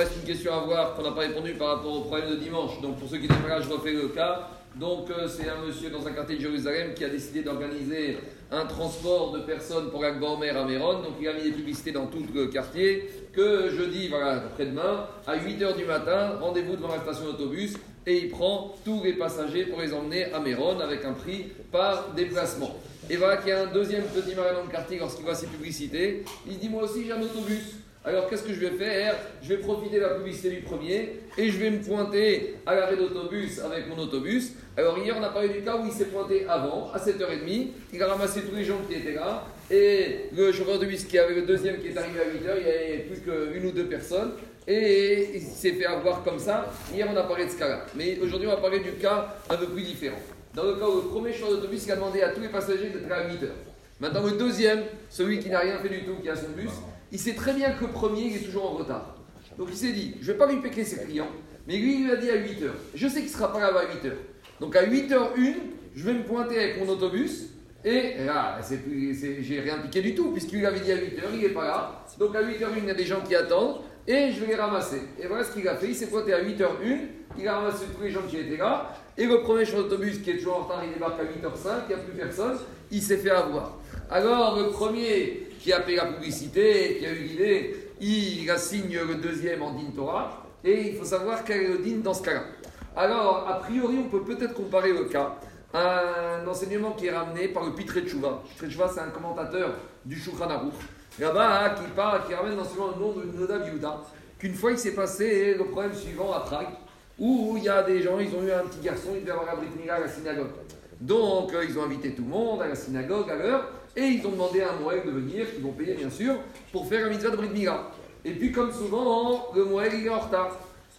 reste une question à voir qu'on n'a pas répondu par rapport au problème de dimanche. Donc pour ceux qui n'étaient pas là, je refais le cas. Donc euh, c'est un monsieur dans un quartier de Jérusalem qui a décidé d'organiser un transport de personnes pour Akba Omer à Méron. Donc il a mis des publicités dans tout le quartier que jeudi, voilà, après-demain, à 8h du matin, rendez-vous devant la station d'autobus et il prend tous les passagers pour les emmener à Méron avec un prix par déplacement. Et voilà qu'il y a un deuxième petit marin dans le quartier lorsqu'il voit ces publicités. Il se dit Moi aussi j'ai un autobus. Alors qu'est-ce que je vais faire? Je vais profiter de la publicité du premier et je vais me pointer à l'arrêt d'autobus avec mon autobus. Alors hier on a parlé du cas où il s'est pointé avant, à 7h30, il a ramassé tous les gens qui étaient là et le chauffeur de qui avait le deuxième qui est arrivé à 8h, il n'y avait plus qu'une ou deux personnes et il s'est fait avoir comme ça. Hier on a parlé de ce cas-là. Mais aujourd'hui on va parler du cas un peu plus différent. Dans le cas où le premier chauffeur d'autobus a demandé à tous les passagers d'être là à 8h. Maintenant le deuxième, celui qui n'a rien fait du tout, qui a son bus, il sait très bien que le premier, il est toujours en retard. Donc il s'est dit, je ne vais pas lui péquer ses clients, mais lui, il lui a dit à 8h. Je sais qu'il ne sera pas là-bas à 8h. Donc à 8h01, je vais me pointer avec mon autobus, et là, j'ai rien piqué du tout, puisqu'il avait dit à 8h, il n'est pas là. Donc à 8h01, il y a des gens qui attendent, et je vais les ramasser. Et voilà ce qu'il a fait, il s'est pointé à 8h01, il a ramassé tous les gens qui étaient là, et le premier chauffeur d'autobus qui est toujours en retard, il débarque à 8h05, il n'y a plus personne, il s'est fait avoir. Alors le premier qui a payé la publicité, qui a eu l'idée, il assigne le deuxième en din Torah, et il faut savoir quel est le din dans ce cas-là. Alors, a priori, on peut peut-être comparer le cas à un enseignement qui est ramené par le Pitre Tchouva. Pitre Tchouva, c'est un commentateur du Shulchan Aruch. Là-bas, hein, qui parle, qui ramène l'enseignement le nom de Noda Biouda, qu'une fois il s'est passé le problème suivant à Prague, où il y a des gens, ils ont eu un petit garçon, il devait avoir un Brit à la synagogue. Donc, euh, ils ont invité tout le monde à la synagogue à l'heure. Et ils ont demandé à un Moël de venir, qu'ils vont payer bien sûr, pour faire la mitzvah de Brit. Et puis, comme souvent, le Moël, il est en retard.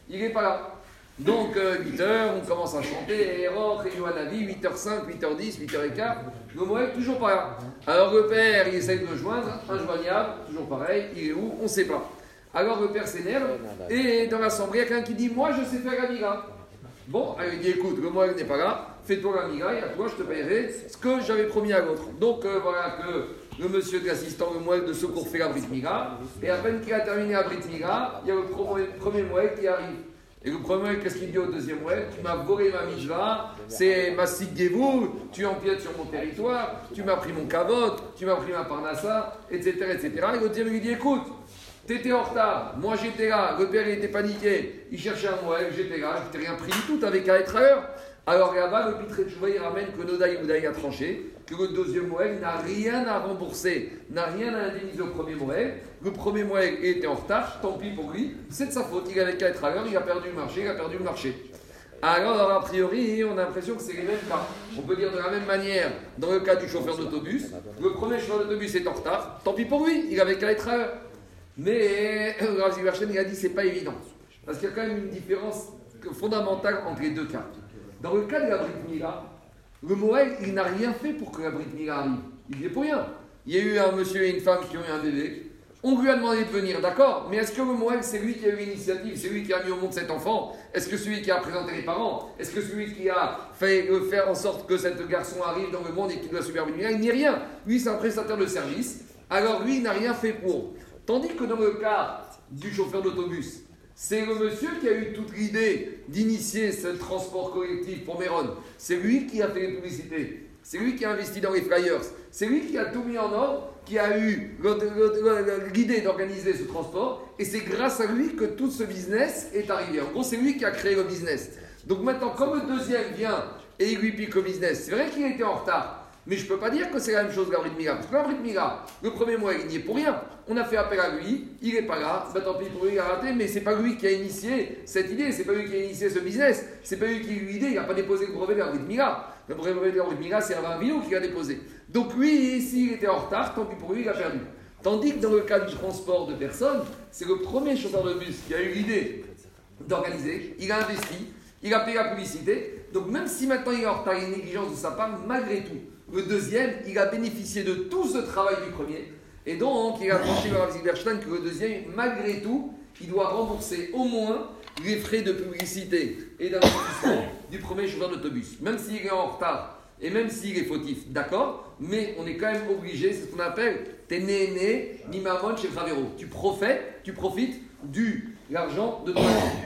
Il n'est pas là. Donc, 8h, euh, on commence à chanter, Eror, Yohanavi, 8h05, 8h10, 8h15. Le Moël, toujours pas là. Alors, le père, il essaye de le joindre, injoignable, toujours pareil, il est où On ne sait pas. Alors, le père s'énerve, et dans l'assemblée, il y a quelqu'un qui dit Moi, je sais faire la Mila. Bon, il dit Écoute, le Moël n'est pas là fais-toi la migraille, à toi je te paierai ce que j'avais promis à l'autre. Donc euh, voilà que le monsieur de l'assistant, le moelle de secours fait la Brit Migra, et à peine qu'il a terminé la Brit Migra, il y a le premier, moelle qui arrive. Et le premier qu'est-ce qu'il dit au deuxième moelle Tu m'as volé ma mijva, c'est ma vous tu empiètes sur mon territoire, tu m'as pris mon cavote, tu m'as pris ma parnassa, etc. etc. Et le deuxième lui dit écoute, T'étais en retard, moi j'étais là, le père était paniqué, il cherchait un moelle, j'étais là, je t'ai rien pris du tout, t'avais qu'à être à. Alors là-bas, le Pitre il ramène que Noda Yehudaï a tranché, que le deuxième Moël n'a rien à rembourser, n'a rien à indemniser au premier Moël. Le premier Moël était en retard, tant pis pour lui, c'est de sa faute, il avait qu'à être à l'heure, il a perdu le marché, il a perdu le marché. Alors, a priori, on a l'impression que c'est les mêmes cas. On peut dire de la même manière, dans le cas du chauffeur d'autobus, le premier chauffeur d'autobus est en retard, tant pis pour lui, il avait qu'à être à l'heure. Mais Rav il a dit c'est pas évident. Parce qu'il y a quand même une différence fondamentale entre les deux cas. Dans le cas de la Brit Mila, le Moël, il n'a rien fait pour que la Brit Mila arrive. Il n'y est pour rien. Il y a eu un monsieur et une femme qui ont eu un bébé. On lui a demandé de venir, d'accord, mais est-ce que le Moël, c'est lui qui a eu l'initiative C'est lui qui a mis au monde cet enfant? Est-ce que celui qui a présenté les parents? Est-ce que celui qui a fait euh, faire en sorte que cet garçon arrive dans le monde et qu'il doit subir une Il n'y a rien. Lui, c'est un prestataire de service. Alors lui, il n'a rien fait pour. Tandis que dans le cas du chauffeur d'autobus, c'est le monsieur qui a eu toute l'idée d'initier ce transport collectif pour Méron. C'est lui qui a fait les publicités. C'est lui qui a investi dans les flyers. C'est lui qui a tout mis en ordre, qui a eu l'idée d'organiser ce transport. Et c'est grâce à lui que tout ce business est arrivé. En gros, c'est lui qui a créé le business. Donc maintenant, comme le deuxième vient et il lui pique le business, c'est vrai qu'il était en retard. Mais je ne peux pas dire que c'est la même chose Gabriel Mira. Parce que Gabriel Mira, le premier mois, il n'y est pour rien. On a fait appel à lui, il n'est pas là, bah, tant pis pour lui, il a raté, mais c'est pas lui qui a initié cette idée, c'est pas lui qui a initié ce business, c'est pas lui qui a eu l'idée, il n'a pas déposé le brevet de Gabriel Mira. Le brevet de Gabriel Mira, c'est un Vino qui l'a déposé. Donc lui, s'il était en retard, tant pis pour lui, il a perdu. Tandis que dans le cas du transport de personnes, c'est le premier chauffeur de bus qui a eu l'idée d'organiser, il a investi, il a payé la publicité. Donc même si maintenant il est en retard, il y a une négligence de sa part, malgré tout, le deuxième, il a bénéficié de tout ce travail du premier. Et donc, il a tranché le Rav que le deuxième, malgré tout, il doit rembourser au moins les frais de publicité et d'investissement du premier chauffeur d'autobus. Même s'il est en retard et même s'il est fautif, d'accord, mais on est quand même obligé, c'est ce qu'on appelle t'es né né, ni mamon chez Favero. Tu profites, tu profites du l'argent de ton.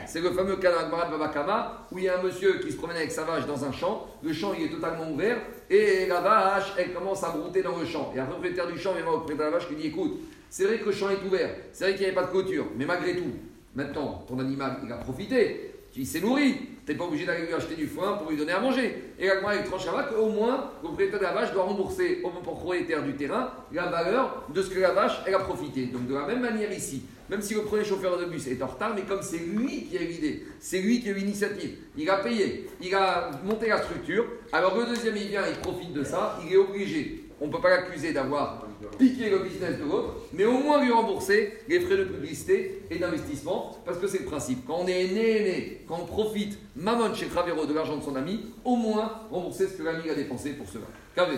C'est le fameux cas d'Agmarat Babakama où il y a un monsieur qui se promène avec sa vache dans un champ. Le champ il est totalement ouvert et la vache elle commence à brouter dans le champ. Et un propriétaire du champ vient au propriétaire de la vache qui dit écoute, c'est vrai que le champ est ouvert, c'est vrai qu'il n'y avait pas de clôture, mais malgré tout, maintenant ton animal il a profité, il s'est nourri. Tu n'es pas obligé d'aller lui acheter du foin pour lui donner à manger. Et la il tranche qu'au moins, le propriétaire de la vache doit rembourser au propriétaire du terrain la valeur de ce que la vache elle a profité. Donc de la même manière ici, même si le premier chauffeur de bus est en retard, mais comme c'est lui qui a eu l'idée, c'est lui qui a eu l'initiative, il a payé, il a monté la structure, alors le deuxième il vient, il profite de ça, il est obligé. On ne peut pas l'accuser d'avoir piqué le business de l'autre, mais au moins lui rembourser les frais de publicité et d'investissement, parce que c'est le principe. Quand on est né, né, quand on profite, maman chez Travero de l'argent de son ami, au moins rembourser ce que l'ami a dépensé pour cela. Qu'avez